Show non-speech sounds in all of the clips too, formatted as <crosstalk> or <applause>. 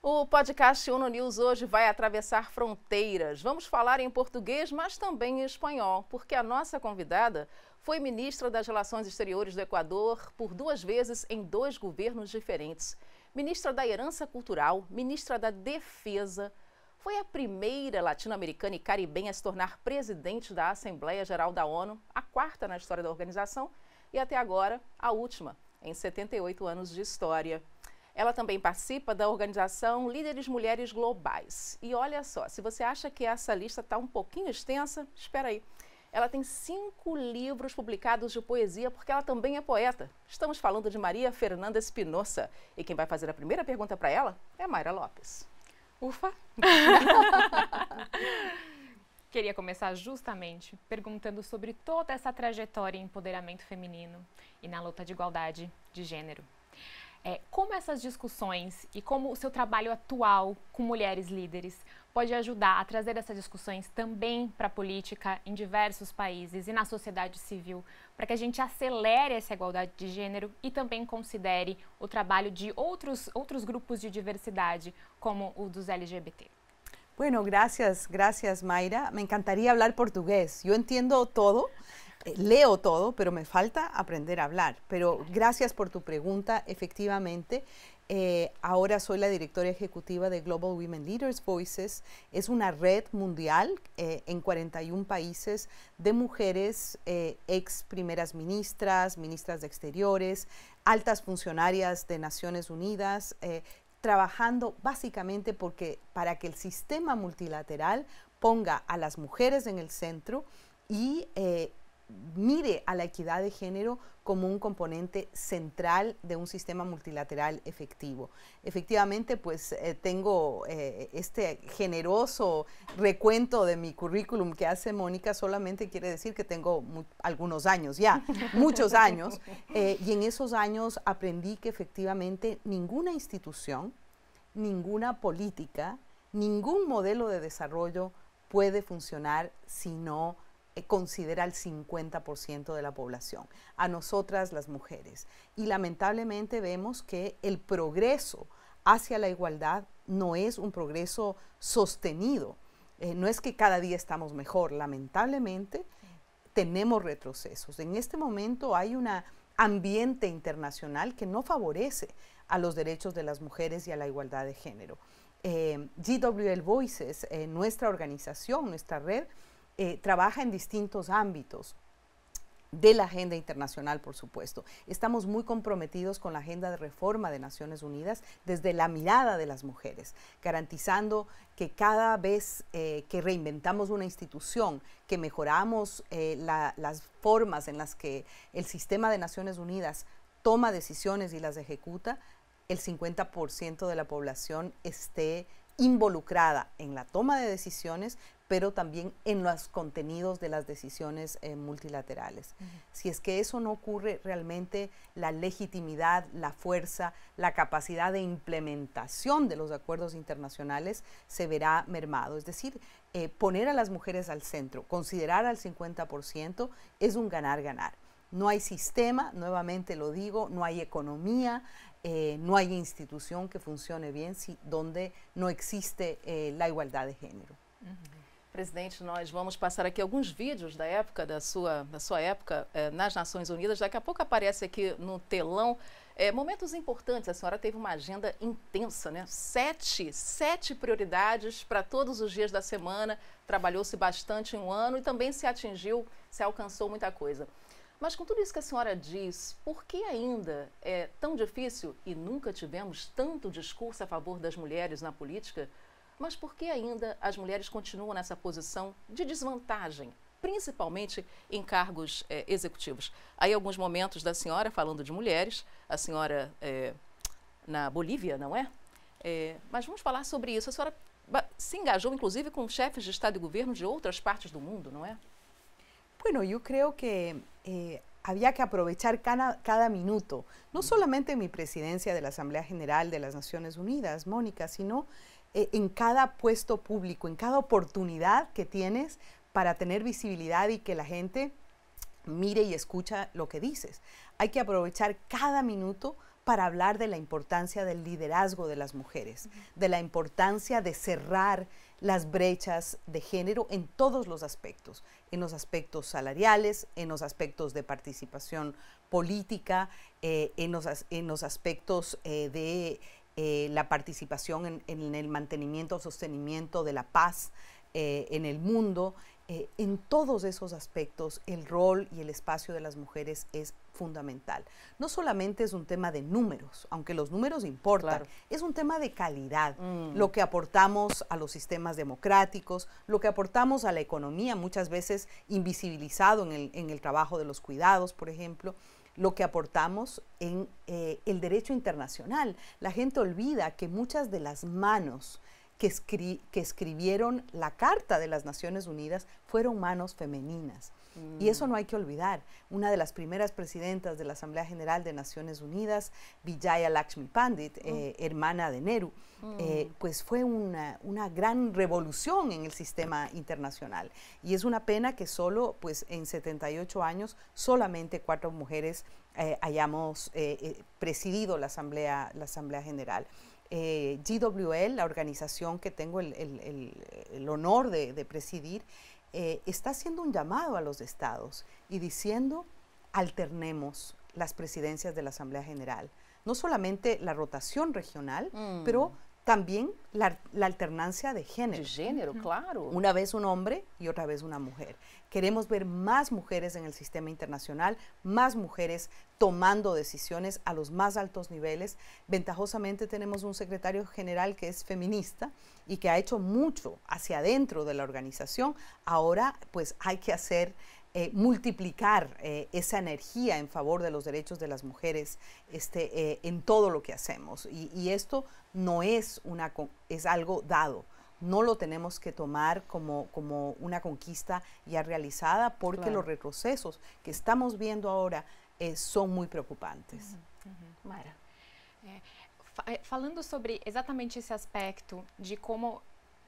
O podcast ONU News hoje vai atravessar fronteiras. Vamos falar em português, mas também em espanhol, porque a nossa convidada foi ministra das Relações Exteriores do Equador por duas vezes em dois governos diferentes. Ministra da Herança Cultural, ministra da Defesa. Foi a primeira latino-americana e caribenha a se tornar presidente da Assembleia Geral da ONU, a quarta na história da organização e até agora a última em 78 anos de história. Ela também participa da organização Líderes Mulheres Globais. E olha só, se você acha que essa lista está um pouquinho extensa, espera aí. Ela tem cinco livros publicados de poesia, porque ela também é poeta. Estamos falando de Maria Fernanda Espinosa. E quem vai fazer a primeira pergunta para ela é Mayra Lopes. Ufa! <laughs> Queria começar justamente perguntando sobre toda essa trajetória em empoderamento feminino e na luta de igualdade de gênero. É, como essas discussões e como o seu trabalho atual com mulheres líderes pode ajudar a trazer essas discussões também para a política em diversos países e na sociedade civil, para que a gente acelere essa igualdade de gênero e também considere o trabalho de outros, outros grupos de diversidade, como o dos LGBT. Bueno, gracias, gracias Mayra. Me encantaría hablar portugués. Yo entiendo todo. Eh, leo todo, pero me falta aprender a hablar. Pero gracias por tu pregunta. Efectivamente, eh, ahora soy la directora ejecutiva de Global Women Leaders Voices. Es una red mundial eh, en 41 países de mujeres ex primeras ministras, ministras de exteriores, altas funcionarias de Naciones Unidas, trabajando básicamente porque para que el sistema multilateral ponga a las mujeres en el centro y mire a la equidad de género como un componente central de un sistema multilateral efectivo. Efectivamente, pues eh, tengo eh, este generoso recuento de mi currículum que hace Mónica, solamente quiere decir que tengo algunos años ya, <laughs> muchos años, eh, y en esos años aprendí que efectivamente ninguna institución, ninguna política, ningún modelo de desarrollo puede funcionar si no considera al 50% de la población, a nosotras las mujeres. Y lamentablemente vemos que el progreso hacia la igualdad no es un progreso sostenido. Eh, no es que cada día estamos mejor, lamentablemente tenemos retrocesos. En este momento hay un ambiente internacional que no favorece a los derechos de las mujeres y a la igualdad de género. Eh, GWL Voices, nuestra organización, nuestra red, eh, trabaja en distintos ámbitos de la agenda internacional, por supuesto. Estamos muy comprometidos con la agenda de reforma de Naciones Unidas desde la mirada de las mujeres, garantizando que cada vez eh, que reinventamos una institución, que mejoramos eh, las formas en las que el sistema de Naciones Unidas toma decisiones y las ejecuta, el 50% de la población esté involucrada en la toma de decisiones, pero también en los contenidos de las decisiones eh, multilaterales. Si es que eso no ocurre, realmente la legitimidad, la fuerza, la capacidad de implementación de los acuerdos internacionales se verá mermado. Es decir, eh, poner a las mujeres al centro, considerar al 50% es un ganar-ganar. No hay sistema, nuevamente lo digo, no hay economía, eh, no hay institución que funcione bien si, donde no existe la igualdad de género. Presidente, nós vamos passar aqui alguns vídeos da época, da sua, da sua época eh, nas Nações Unidas. Daqui a pouco aparece aqui no telão eh, momentos importantes. A senhora teve uma agenda intensa, né? Sete, sete prioridades para todos os dias da semana. Trabalhou-se bastante em um ano e também se atingiu, se alcançou muita coisa. Mas com tudo isso que a senhora diz, por que ainda é tão difícil e nunca tivemos tanto discurso a favor das mulheres na política? Mas por que ainda as mulheres continuam nessa posição de desvantagem, principalmente em cargos é, executivos? Aí alguns momentos da senhora falando de mulheres, a senhora é, na Bolívia, não é? é? Mas vamos falar sobre isso. A senhora se engajou, inclusive, com chefes de Estado e governo de outras partes do mundo, não é? Bueno, yo creo que había que aprovechar cada, cada, minuto, no solamente en mi presidencia de la Asamblea General de las Naciones Unidas, Mónica, sino en cada puesto público, en cada oportunidad que tienes para tener visibilidad y que la gente mire y escucha lo que dices. Hay que aprovechar cada minuto para hablar de la importancia del liderazgo de las mujeres, de la importancia de cerrar las brechas de género en todos los aspectos, en los aspectos salariales, en los aspectos de participación política, eh, en, los, en, los, aspectos eh, de eh, la participación en, en, el mantenimiento, sostenimiento de la paz en el mundo, eh, en todos esos aspectos el rol y el espacio de las mujeres es fundamental. No solamente es un tema de números, aunque los números importan, es un tema de calidad. Mm. Lo que aportamos a los sistemas democráticos, lo que aportamos a la economía, muchas veces invisibilizado en el, en el trabajo de los cuidados, por ejemplo lo que aportamos en eh, el derecho internacional. La gente olvida que muchas de las manos que, que escribieron la Carta de las Naciones Unidas fueron manos femeninas. Y eso no hay que olvidar. Una de las primeras presidentas de la Asamblea General de Naciones Unidas, Vijaya Lakshmi Pandit, mm. eh, hermana de Nehru, eh, mm. pues fue una, una, gran revolución en el sistema internacional. Y es una pena que solo, pues en 78 años, solamente cuatro mujeres eh, hayamos presidido la Asamblea, la Asamblea General. Eh, GWL, la organización que tengo el, honor de, presidir, eh, está haciendo un llamado a los estados y diciendo alternemos las presidencias de la Asamblea General. No solamente la rotación regional, mm. pero también la, alternancia de género. De género, claro. Una vez un hombre y otra vez una mujer. Queremos ver más mujeres en el sistema internacional, más mujeres tomando decisiones a los más altos niveles. Ventajosamente tenemos un secretario general que es feminista y que ha hecho mucho hacia adentro de la organización. Ahora pues hay que hacer eh, multiplicar eh, esa energía en favor de los derechos de las mujeres este, eh, en todo lo que hacemos. Y, esto no es, una, es algo dado. No lo tenemos que tomar como, como una conquista ya realizada porque los retrocesos que estamos viendo ahora son muy preocupantes. Mara. falando sobre exatamente ese aspecto de cómo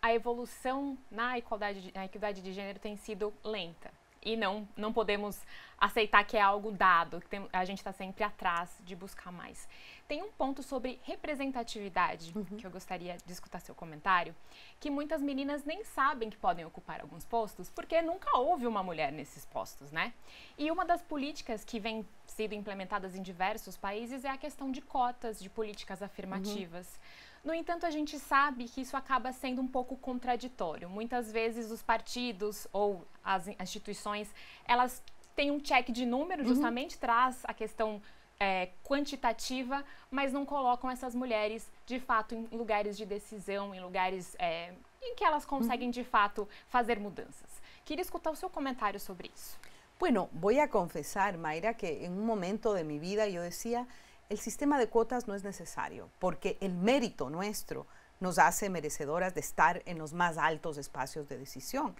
a evolução na igualdade, na equidade de gênero tem sido lenta. E não, não podemos aceitar que é algo dado, que tem, a gente está sempre atrás de buscar mais. Tem um ponto sobre representatividade uhum. que eu gostaria de escutar seu comentário, que muitas meninas nem sabem que podem ocupar alguns postos, porque nunca houve uma mulher nesses postos, né? E uma das políticas que vem sendo implementadas em diversos países é a questão de cotas, de políticas afirmativas. Uhum. No entanto, a gente sabe que isso acaba sendo um pouco contraditório. Muitas vezes os partidos ou as instituições, elas têm um check de número, uhum. justamente traz a questão é, quantitativa, mas não colocam essas mulheres de fato em lugares de decisão, em lugares é, em que elas conseguem uhum. de fato fazer mudanças. Queria escutar o seu comentário sobre isso. Bueno, voy a confesar, Mayra, que en un momento de mi vida yo decía, el sistema de cuotas no es necesario, porque el mérito nuestro nos hace merecedoras de estar en los más altos espacios de decisión.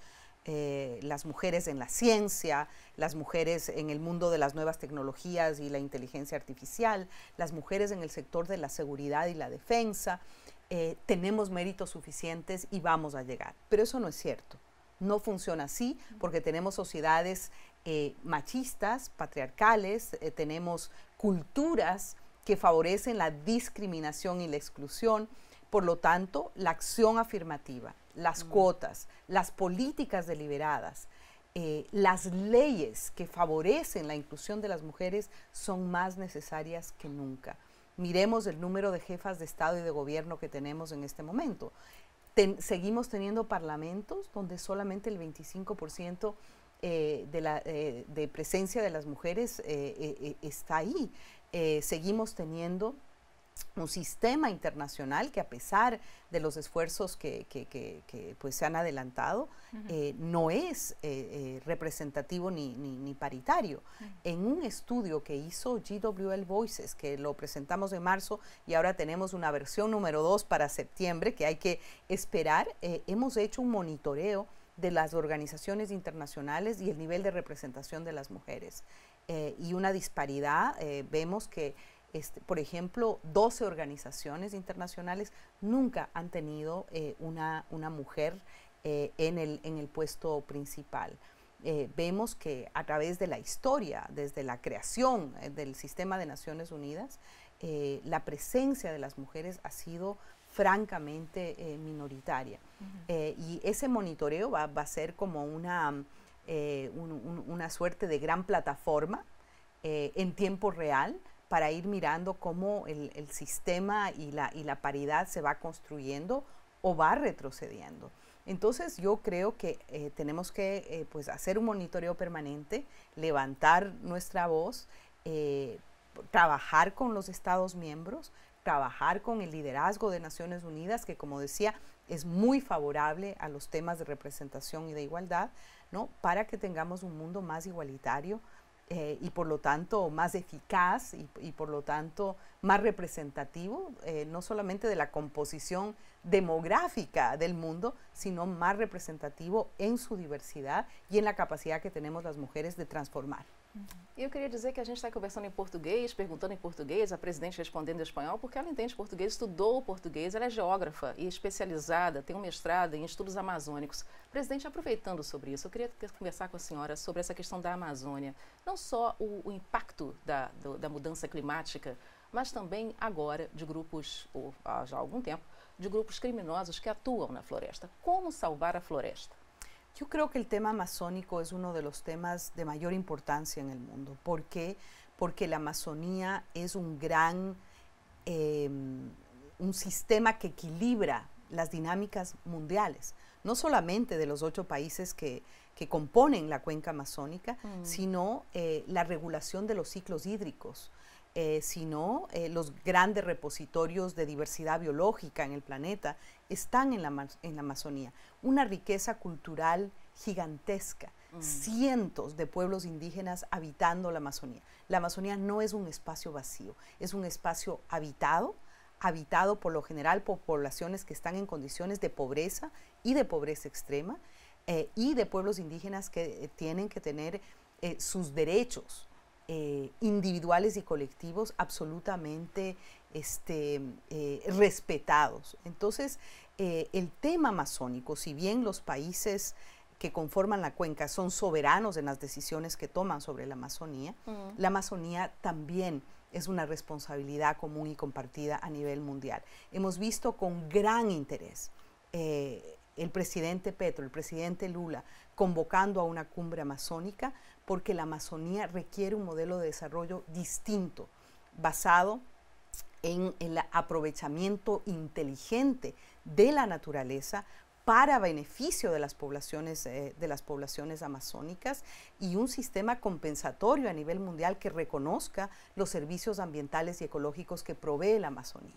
Eh, las mujeres en la ciencia, las mujeres en el mundo de las nuevas tecnologías y la inteligencia artificial, las mujeres en el sector de la seguridad y la defensa, eh, tenemos méritos suficientes y vamos a llegar. Pero eso no es cierto. No funciona así porque tenemos sociedades eh, machistas, patriarcales, eh, tenemos culturas que favorecen la discriminación y la exclusión. Por lo tanto, la acción afirmativa, las cuotas, las políticas deliberadas, eh, las leyes que favorecen la inclusión de las mujeres son más necesarias que nunca. Miremos el número de jefas de Estado y de gobierno que tenemos en este momento. seguimos teniendo parlamentos donde solamente el 25% eh, de, la, eh, de, presencia de las mujeres eh, está ahí. seguimos teniendo un sistema internacional que a pesar de los esfuerzos que, pues se han adelantado, no es representativo ni, paritario. En un estudio que hizo GWL Voices, que lo presentamos en marzo y ahora tenemos una versión número 2 para septiembre que hay que esperar, hemos hecho un monitoreo de las organizaciones internacionales y el nivel de representación de las mujeres. Eh, y una disparidad, eh, vemos que, este, por ejemplo, 12 organizaciones internacionales nunca han tenido eh, una, una, mujer en, el, en el puesto principal. vemos que a través de la historia, desde la creación del sistema de Naciones Unidas, la presencia de las mujeres ha sido francamente eh, minoritaria. Eh, y ese monitoreo va, a ser como una, una suerte de gran plataforma en tiempo real para ir mirando cómo el, el sistema y la, y la paridad se va construyendo o va retrocediendo. Entonces yo creo que eh, tenemos que eh, pues hacer un monitoreo permanente, levantar nuestra voz, eh, trabajar con los Estados miembros, trabajar con el liderazgo de Naciones Unidas, que como decía, es muy favorable a los temas de representación y de igualdad, ¿no? para que tengamos un mundo más igualitario, eh, y por lo tanto más eficaz y, por lo tanto más representativo, eh, no solamente de la composición demográfica del mundo, sino más representativo en su diversidad y en la capacidad que tenemos las mujeres de transformar. E eu queria dizer que a gente está conversando em português, perguntando em português, a presidente respondendo em espanhol, porque ela entende português, estudou português, ela é geógrafa e especializada, tem um mestrado em estudos amazônicos. Presidente, aproveitando sobre isso, eu queria conversar com a senhora sobre essa questão da Amazônia. Não só o, o impacto da, do, da mudança climática, mas também agora de grupos, ou há já algum tempo, de grupos criminosos que atuam na floresta. Como salvar a floresta? Yo creo que el tema amazónico es uno de los temas de mayor importancia en el mundo. ¿Por qué? Porque la Amazonía es un gran, em, un sistema que equilibra las dinámicas mundiales, no solamente de los ocho países que, componen la cuenca amazónica, mm. sino eh, la regulación de los ciclos hídricos, eh, sino eh, los grandes repositorios de diversidad biológica en el planeta están en la, en la Amazonía. Una riqueza cultural gigantesca, mm. cientos de pueblos indígenas habitando la Amazonía. La Amazonía no es un espacio vacío, es un espacio habitado, habitado por lo general por poblaciones que están en condiciones de pobreza y de pobreza extrema, eh, y de pueblos indígenas que tienen que tener sus derechos eh, individuales y colectivos absolutamente este, eh, respetados. Entonces, eh, el tema amazónico, si bien los países que conforman la cuenca son soberanos en las decisiones que toman sobre la Amazonía, mm. la Amazonía también es una responsabilidad común y compartida a nivel mundial. Hemos visto con gran interés el presidente Petro, el presidente Lula, convocando a una cumbre amazónica porque la Amazonía requiere un modelo de desarrollo distinto, basado en el aprovechamiento inteligente de la naturaleza para beneficio de las poblaciones, eh, de las poblaciones amazónicas y un sistema compensatorio a nivel mundial que reconozca los servicios ambientales y ecológicos que provee la Amazonía.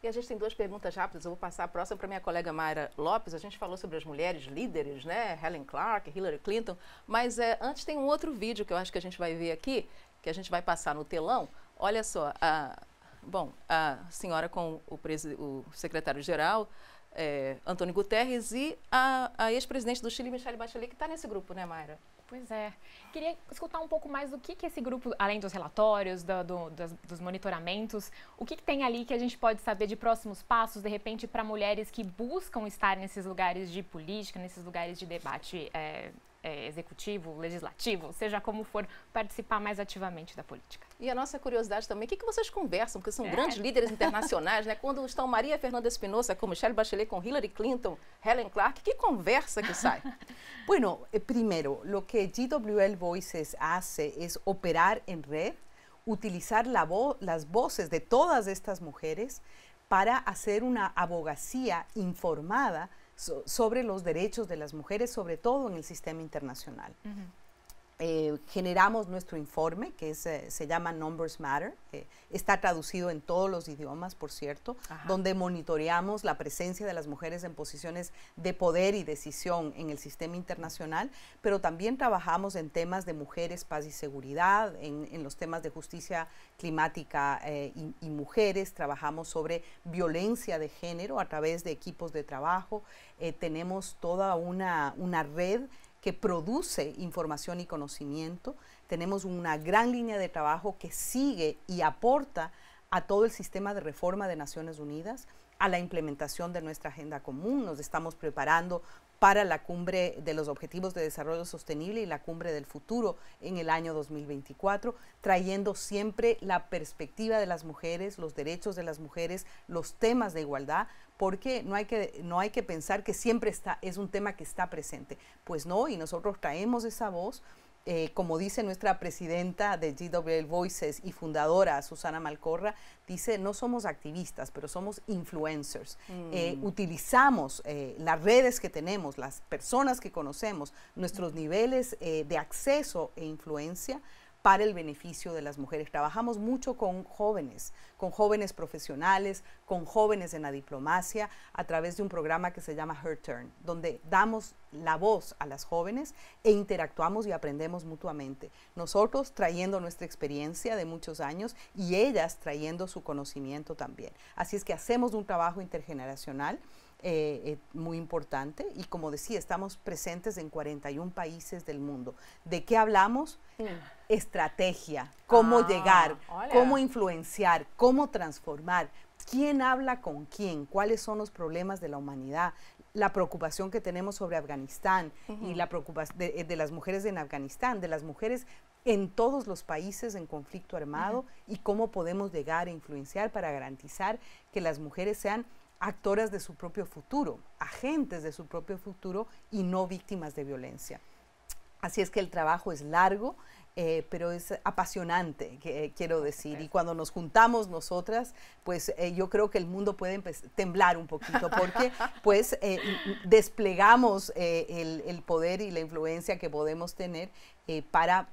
E a gente tem duas perguntas rápidas. Eu vou passar a próxima para minha colega Mayra Lopes. A gente falou sobre as mulheres líderes, né? Helen Clark, Hillary Clinton. Mas é, antes tem um outro vídeo que eu acho que a gente vai ver aqui, que a gente vai passar no telão. Olha só, a, bom, a senhora com o, o secretário-geral, é, Antônio Guterres, e a, a ex-presidente do Chile, Michelle Bachelet, que está nesse grupo, né, Mayra? Pois é. Queria escutar um pouco mais do que, que esse grupo, além dos relatórios, do, do, dos, dos, monitoramentos, o que, que, tem ali que a gente pode saber de próximos passos, de repente, para mulheres que buscam estar nesses lugares de política, nesses lugares de debate é, é, executivo, legislativo, seja como for, participar mais ativamente da política. E a nossa curiosidade também, o que, que vocês conversam? Porque são é. grandes líderes internacionais, né? Quando estão Maria Fernanda Espinosa com Michelle Bachelet, com Hillary Clinton, Helen Clark, que conversa que sai? <laughs> bueno, eh, primero, lo que GWL Voices hace es operar en red, utilizar la vo las voces de todas estas mujeres para hacer una abogacía informada sobre los derechos de las mujeres, sobre todo en el sistema internacional. Eh, generamos nuestro informe, que eh, se llama Numbers Matter, está traducido en todos los idiomas, por cierto, donde monitoreamos la presencia de las mujeres en posiciones de poder y decisión en el sistema internacional, pero también trabajamos en temas de mujeres, paz y seguridad, en, los temas de justicia climática eh, y, mujeres, trabajamos sobre violencia de género a través de equipos de trabajo, tenemos toda una, una red que produce información y conocimiento. Tenemos una gran línea de trabajo que sigue y aporta a todo el sistema de reforma de Naciones Unidas. a la implementación de nuestra agenda común. Nos estamos preparando para la cumbre de los Objetivos de Desarrollo Sostenible y la cumbre del futuro en el año 2024, trayendo siempre la perspectiva de las mujeres, los derechos de las mujeres, los temas de igualdad, porque no hay que, no hay que pensar que siempre está, es un tema que está presente. Pues no, y nosotros traemos esa voz eh, como dice nuestra presidenta de GWL Voices y fundadora Susana Malcorra, dice, no somos activistas, pero somos influencers. Eh, mm. utilizamos eh, las redes que tenemos, las personas que conocemos, nuestros niveles de acceso e influencia para el beneficio de las mujeres. Trabajamos mucho con jóvenes, con jóvenes profesionales, con jóvenes en la diplomacia, a través de un programa que se llama Her Turn, donde damos la voz a las jóvenes e interactuamos y aprendemos mutuamente. Nosotros trayendo nuestra experiencia de muchos años y ellas trayendo su conocimiento también. Así es que hacemos un trabajo intergeneracional. Eh, eh, muy importante y como decía, estamos presentes en 41 países del mundo. ¿De qué hablamos? Mm. Estrategia, cómo ah, llegar, cómo influenciar, cómo transformar, quién habla con quién, cuáles son los problemas de la humanidad, la preocupación que tenemos sobre Afganistán y la preocupación de, de, las mujeres en Afganistán, de las mujeres en todos los países en conflicto armado y cómo podemos llegar a influenciar para garantizar que las mujeres sean actoras de su propio futuro, agentes de su propio futuro y no víctimas de violencia. Así es que el trabajo es largo, eh, pero es apasionante, que, quiero decir. Y cuando nos juntamos nosotras, pues eh, yo creo que el mundo puede temblar un poquito, porque <laughs> pues eh, desplegamos el, el, poder y la influencia que podemos tener para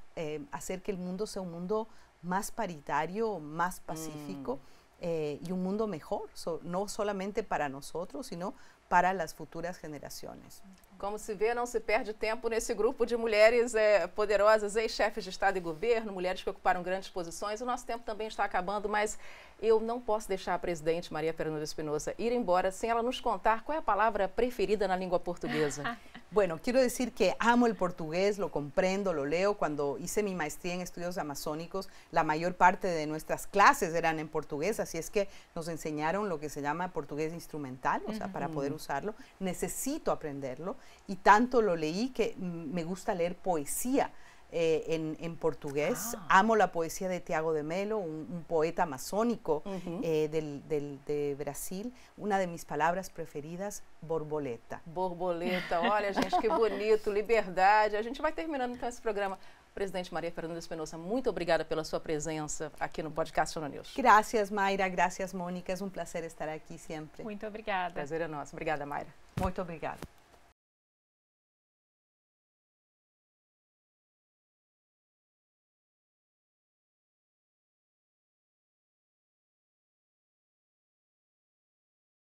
hacer que el mundo sea un mundo más paritario, más pacífico. Mm. Eh, y un mundo mejor, no solamente para nosotros, sino para las futuras generaciones. Como se vê, não se perde tempo nesse grupo de mulheres é, poderosas, ex-chefes de Estado e governo, mulheres que ocuparam grandes posições. O nosso tempo também está acabando, mas eu não posso deixar a presidente Maria Fernanda Espinosa ir embora sem ela nos contar qual é a palavra preferida na língua portuguesa. <laughs> Bueno, quiero decir que amo el portugués, lo comprendo, lo leo. Cuando hice mi maestría en estudios amazónicos, la mayor parte de nuestras clases eran en portugués, así es que nos enseñaron lo que se llama portugués instrumental, o sea, para poder usarlo. Necesito aprenderlo y tanto lo leí que me gusta leer poesía. Eh, en, portugués. Ah. Amo la poesía de Tiago de Melo, un, poeta amazónico eh, de Brasil. Una de mis palabras preferidas, borboleta. Borboleta, <laughs> olha gente, que bonito, liberdade. A gente vai terminando então esse programa. Presidente Maria Fernanda Espinosa, muito obrigada pela sua presença aqui no podcast Sono News. Gracias, Mayra. Gracias, Mônica. É um prazer estar aqui sempre. Muito obrigada. Prazer é nosso. Obrigada, Mayra. Muito obrigada.